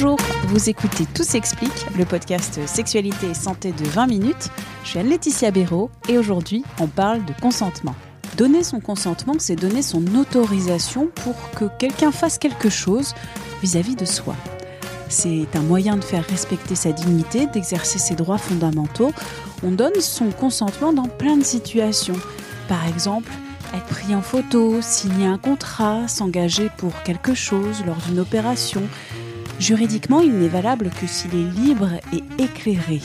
Bonjour, vous écoutez Tout s'explique, le podcast Sexualité et Santé de 20 minutes. Je suis Anne-Laetitia Béraud et aujourd'hui, on parle de consentement. Donner son consentement, c'est donner son autorisation pour que quelqu'un fasse quelque chose vis-à-vis de soi. C'est un moyen de faire respecter sa dignité, d'exercer ses droits fondamentaux. On donne son consentement dans plein de situations. Par exemple, être pris en photo, signer un contrat, s'engager pour quelque chose lors d'une opération. Juridiquement, il n'est valable que s'il est libre et éclairé.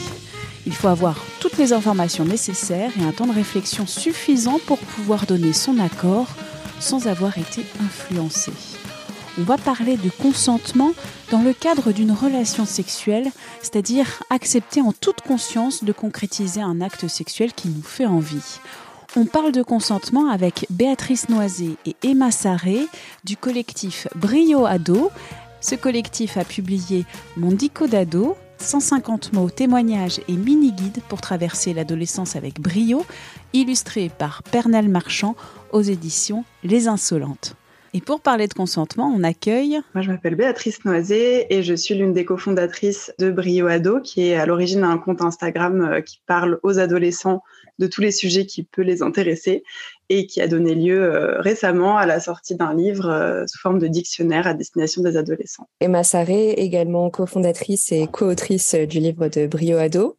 Il faut avoir toutes les informations nécessaires et un temps de réflexion suffisant pour pouvoir donner son accord sans avoir été influencé. On va parler de consentement dans le cadre d'une relation sexuelle, c'est-à-dire accepter en toute conscience de concrétiser un acte sexuel qui nous fait envie. On parle de consentement avec Béatrice Noisé et Emma Sarré du collectif Brio Ado. Ce collectif a publié Mon dico d'ado, 150 mots, témoignages et mini-guides pour traverser l'adolescence avec brio, illustré par Pernel Marchand aux éditions Les Insolentes. Et pour parler de consentement, on accueille. Moi, je m'appelle Béatrice Noisé et je suis l'une des cofondatrices de Brio Ado, qui est à l'origine d'un compte Instagram euh, qui parle aux adolescents de tous les sujets qui peuvent les intéresser et qui a donné lieu euh, récemment à la sortie d'un livre euh, sous forme de dictionnaire à destination des adolescents. Emma Sarré, également cofondatrice et co-autrice du livre de Brio Ado.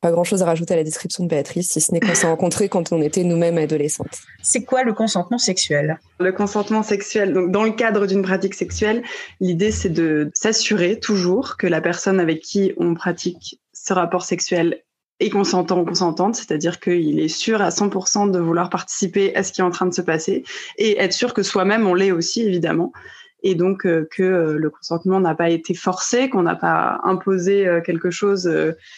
Pas grand-chose à rajouter à la description de Béatrice, si ce n'est qu'on s'est rencontrés quand on était nous-mêmes adolescentes. C'est quoi le consentement sexuel? Le consentement sexuel, donc dans le cadre d'une pratique sexuelle, l'idée c'est de s'assurer toujours que la personne avec qui on pratique ce rapport sexuel est consentant ou consentante, c'est-à-dire qu'il est sûr à 100% de vouloir participer à ce qui est en train de se passer et être sûr que soi-même on l'est aussi évidemment. Et donc euh, que euh, le consentement n'a pas été forcé, qu'on n'a pas imposé euh, quelque chose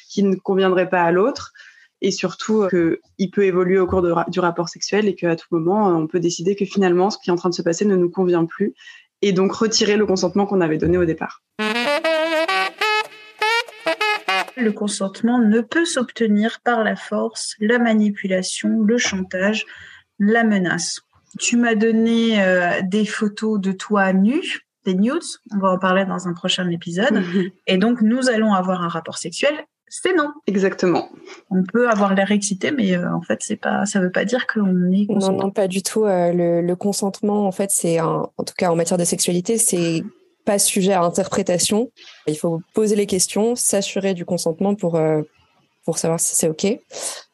qui ne conviendrait pas à l'autre. Et surtout qu'il peut évoluer au cours du rapport sexuel et qu'à tout moment on peut décider que finalement ce qui est en train de se passer ne nous convient plus. Et donc retirer le consentement qu'on avait donné au départ. Le consentement ne peut s'obtenir par la force, la manipulation, le chantage, la menace. Tu m'as donné euh, des photos de toi nu, des nudes. On va en parler dans un prochain épisode. Mhm. Et donc, nous allons avoir un rapport sexuel. C'est non. Exactement. On peut avoir l'air excité, mais euh, en fait, c'est pas. Ça veut pas dire qu'on est. Non, non, pas du tout. Euh, le, consentement, en fait, c'est en tout cas en matière de sexualité, c'est pas sujet à interprétation. Il faut poser les questions, s'assurer du consentement pour pour savoir si c'est ok.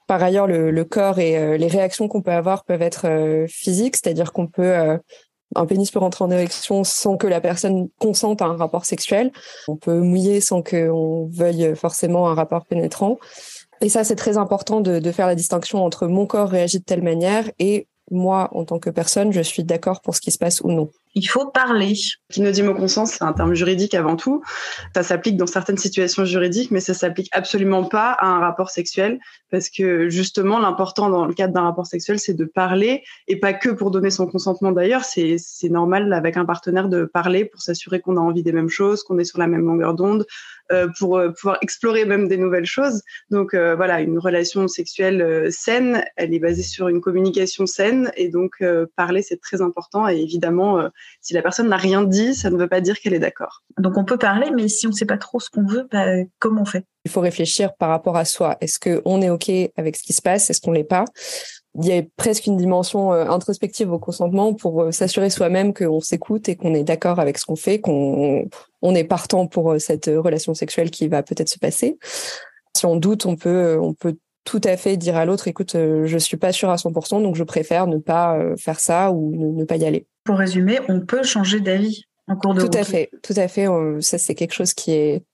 Par ailleurs, le, corps et euh, les réactions qu'on peut avoir peuvent être euh, physiques, c'est-à-dire qu'on peut euh, un pénis peut rentrer en érection sans que la personne consente à un rapport sexuel. On peut mouiller sans qu'on veuille forcément un rapport pénétrant. Et ça, c'est très important de, de, faire la distinction entre mon corps réagit de telle manière et moi, en tant que personne, je suis d'accord pour ce qui se passe ou non. Il faut parler. Kinodimo-consens, c'est un terme juridique avant tout. Ça s'applique dans certaines situations juridiques, mais ça s'applique absolument pas à un rapport sexuel, parce que justement, l'important dans le cadre d'un rapport sexuel, c'est de parler, et pas que pour donner son consentement d'ailleurs. C'est normal avec un partenaire de parler pour s'assurer qu'on a envie des mêmes choses, qu'on est sur la même longueur d'onde, euh, pour euh, pouvoir explorer même des nouvelles choses. Donc euh, voilà, une relation sexuelle saine, elle est basée sur une communication saine et donc parler c'est très important et évidemment si la personne n'a rien dit, ça ne veut pas dire qu'elle est d'accord. Donc on peut parler, mais si on ne sait pas trop ce qu'on veut, bah, comment on fait Il faut réfléchir par rapport à soi. Est-ce qu'on est OK avec ce qui se passe? Est-ce qu'on l'est pas? Il y a presque une dimension introspective au consentement pour s'assurer soi-même qu'on s'écoute et qu'on est d'accord avec ce qu'on fait, qu'on on est partant pour cette relation sexuelle qui va peut-être se passer. Si on doute, on peut, on peut tout à fait dire à l'autre, écoute, je suis pas sûre à 100%, donc je préfère ne pas faire ça ou ne, pas y aller. Pour résumer, on peut changer d'avis en cours de Tout à fait, tout à fait. Ça, c'est quelque chose qui est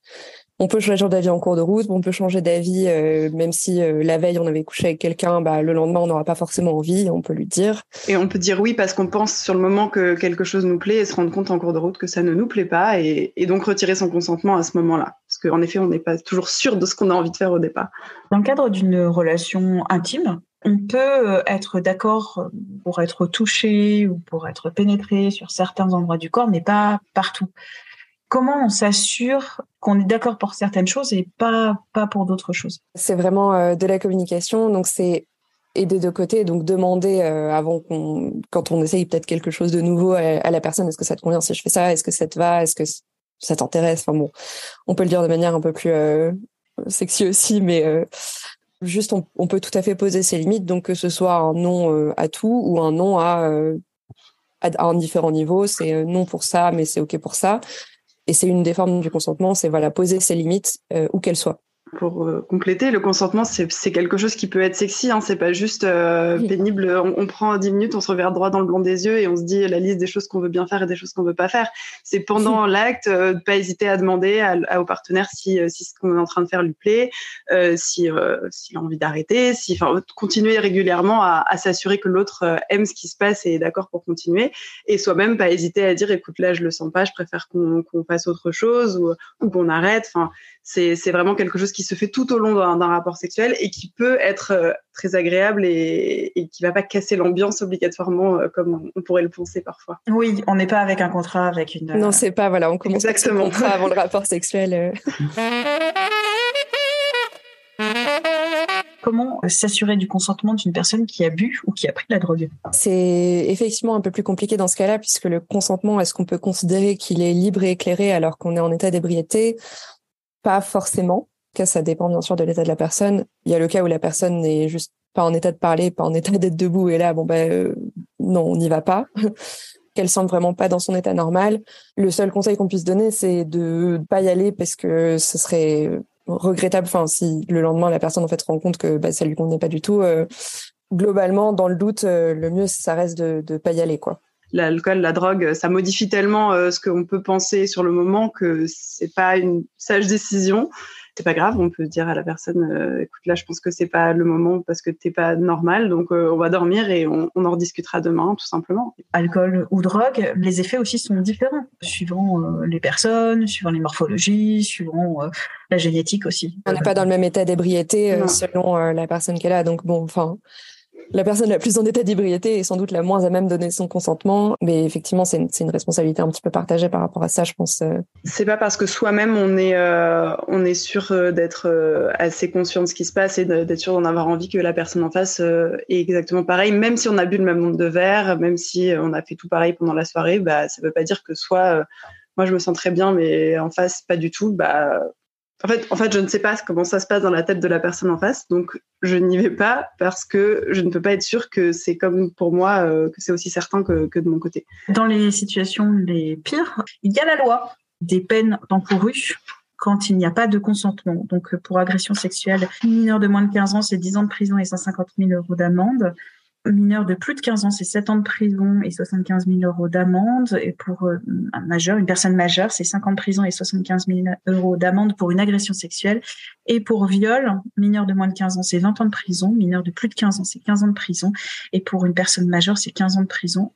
on peut changer d'avis en cours de route, on peut changer d'avis euh, même si euh, la veille on avait couché avec quelqu'un, bah, le lendemain on n'aura pas forcément envie, on peut lui dire. Et on peut dire oui parce qu'on pense sur le moment que quelque chose nous plaît et se rendre compte en cours de route que ça ne nous plaît pas et, et donc retirer son consentement à ce moment-là. Parce qu'en effet, on n'est pas toujours sûr de ce qu'on a envie de faire au départ. Dans le cadre d'une relation intime, on peut être d'accord pour être touché ou pour être pénétré sur certains endroits du corps, mais pas partout. Comment on s'assure qu'on est d'accord pour certaines choses et pas, pas pour d'autres choses? C'est vraiment euh, de la communication, donc c'est et des deux côtés, donc demander euh, avant qu'on, quand on essaye peut-être quelque chose de nouveau à, la personne, est-ce que ça te convient si je fais ça, est-ce que ça te va, est-ce que ça t'intéresse, enfin bon, on peut le dire de manière un peu plus euh, sexy aussi, mais juste on, peut tout à fait poser ses limites, donc que ce soit un non à tout ou un non à, à un différent niveau, c'est non pour ça, mais c'est ok pour ça. Et c'est une des formes du consentement, c'est voilà poser ses limites euh, où qu'elles soient pour euh, compléter, le consentement, c'est quelque chose qui peut être sexy. Hein, c'est pas juste euh, pénible. On, prend 10 minutes, on se regarde droit dans le blanc des yeux et on se dit la liste des choses qu'on veut bien faire et des choses qu'on veut pas faire. C'est pendant l'acte, euh, de pas hésiter à demander à, au partenaire si, si ce qu'on est en train de faire lui plaît, si s'il a envie d'arrêter, si, enfin, continuer régulièrement à, à s'assurer que l'autre aime ce qui se passe et est d'accord pour continuer. Et soi-même, pas hésiter à dire écoute là, je le sens pas, je préfère qu'on qu'on fasse autre chose ou, ou qu'on arrête. Enfin, c'est vraiment quelque chose qui se fait tout au long d'un rapport sexuel et qui peut être euh, très agréable et, et qui va pas casser l'ambiance obligatoirement euh, comme on pourrait le penser parfois. Oui, on n'est pas avec un contrat, avec une. Non, c'est pas voilà, on commence Exactement. avec contrat avant le rapport sexuel. Euh. Comment s'assurer du consentement d'une personne qui a bu ou qui a pris de la drogue? C'est effectivement un peu plus compliqué dans ce cas-là, puisque le consentement, est-ce qu'on peut considérer qu'il est libre et éclairé alors qu'on est en état d'ébriété? Pas forcément. Ça dépend bien sûr de l'état de la personne. Il y a le cas où la personne n'est juste pas en état de parler, pas en état d'être debout, et là, bon ben non, on n'y va pas. Qu'elle semble vraiment pas dans son état normal. Le seul conseil qu'on puisse donner, c'est de pas y aller parce que ce serait regrettable. Enfin, si le lendemain la personne en fait se rend compte que bah, ça lui convenait pas du tout. Euh, globalement, dans le doute, euh, le mieux ça reste de de pas y aller quoi l'alcool, la drogue, ça modifie tellement ce qu'on peut penser sur le moment que c'est pas une sage décision. C'est pas grave, on peut dire à la personne, euh, écoute, là, je pense que c'est pas le moment parce que t'es pas normal, donc euh, on va dormir et on, on, en rediscutera demain, tout simplement. Alcool ou drogue, les effets aussi sont différents suivant les personnes, suivant les morphologies, suivant la génétique aussi. On n'est pas dans le même état d'ébriété selon la personne qu'elle a, donc bon, enfin la personne la plus en état d'ébriété est sans doute la moins à même de donner son consentement, mais effectivement, c'est une, responsabilité un petit peu partagée par rapport à ça, je pense. Euh. C'est pas parce que soi-même on est euh, on est sûr euh, d'être assez conscient de ce qui se passe et d'être sûr d'en avoir envie que la personne en face est exactement pareil, même si on a bu le même nombre de verres, même si on a fait tout pareil pendant la soirée, bah ça veut pas dire que soit moi je me sens très bien, mais en face pas du tout, bah en fait, en fait, je ne sais pas comment ça se passe dans la tête de la personne en face, donc je n'y vais pas parce que je ne peux pas être sûre que c'est comme pour moi, euh, que c'est aussi certain que, que, de mon côté. Dans les situations les pires, il y a la loi des peines encourues quand il n'y a pas de consentement. Donc, pour agression sexuelle, mineur de moins de 15 ans, c'est 10 ans de prison et 150 000 euros d'amende mineur de plus de 15 ans, c'est 7 ans de prison et 75 000 euros d'amende. Et pour euh, un majeur, une personne majeure, c'est 5 ans de prison et 75 000 euros d'amende pour une agression sexuelle. Et pour viol, mineur de moins de 15 ans, c'est 20 ans de prison. Mineur de plus de 15 ans, c'est 15 ans de prison. Et pour une personne majeure, c'est 15 ans de prison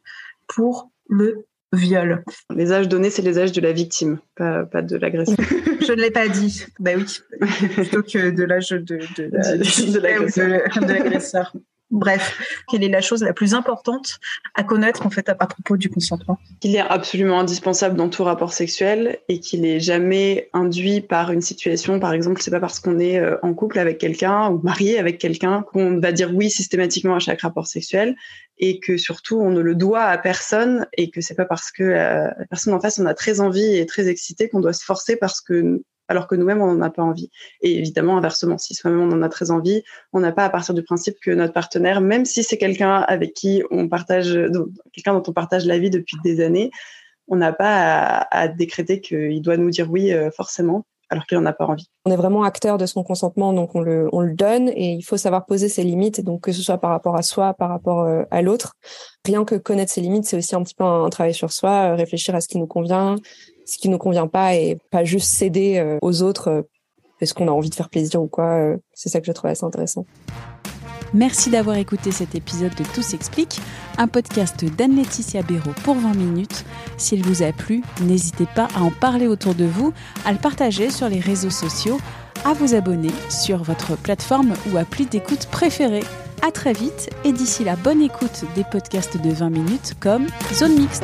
pour le viol. Les âges donnés, c'est les âges de la victime, pas, pas de l'agresseur. Je ne l'ai pas dit. Bah oui, plutôt que de l'âge de, de, de, de l'agresseur. Bref, quelle est la chose la plus importante à connaître en fait à, propos du consentement? Qu'il est absolument indispensable dans tout rapport sexuel et qu'il n'est jamais induit par une situation. Par exemple, c'est pas parce qu'on est euh, en couple avec quelqu'un ou marié avec quelqu'un qu'on va dire oui systématiquement à chaque rapport sexuel et que surtout on ne le doit à personne et que c'est pas parce que euh, la personne en face on a très envie et très excité qu'on doit se forcer parce que alors que nous-mêmes, on n'en a pas envie. Et évidemment, inversement, si soi-même on en a très envie, on n'a pas à partir du principe que notre partenaire, même si c'est quelqu'un avec qui on partage, quelqu'un dont on partage la vie depuis des années, on n'a pas à, décréter qu'il doit nous dire oui euh, forcément alors qu'il n'en a pas envie. On est vraiment acteur de son consentement, donc on le, on le donne et il faut savoir poser ses limites, donc que ce soit par rapport à soi, par rapport euh, à l'autre. Rien que connaître ses limites, c'est aussi un petit peu un, travail sur soi, euh, réfléchir à ce qui nous convient, ce qui nous convient pas et pas juste céder euh, aux autres parce qu'on a envie de faire plaisir ou quoi. c'est ça que je trouve assez intéressant. Merci d'avoir écouté cet épisode de Tout s'explique, un podcast d'Anne-Laetitia Béraud pour 20 minutes. S'il vous a plu, n'hésitez pas à en parler autour de vous, à le partager sur les réseaux sociaux, à vous abonner sur votre plateforme ou appli d'écoute préférée. À très vite et d'ici la bonne écoute des podcasts de 20 minutes comme Zone Mixte.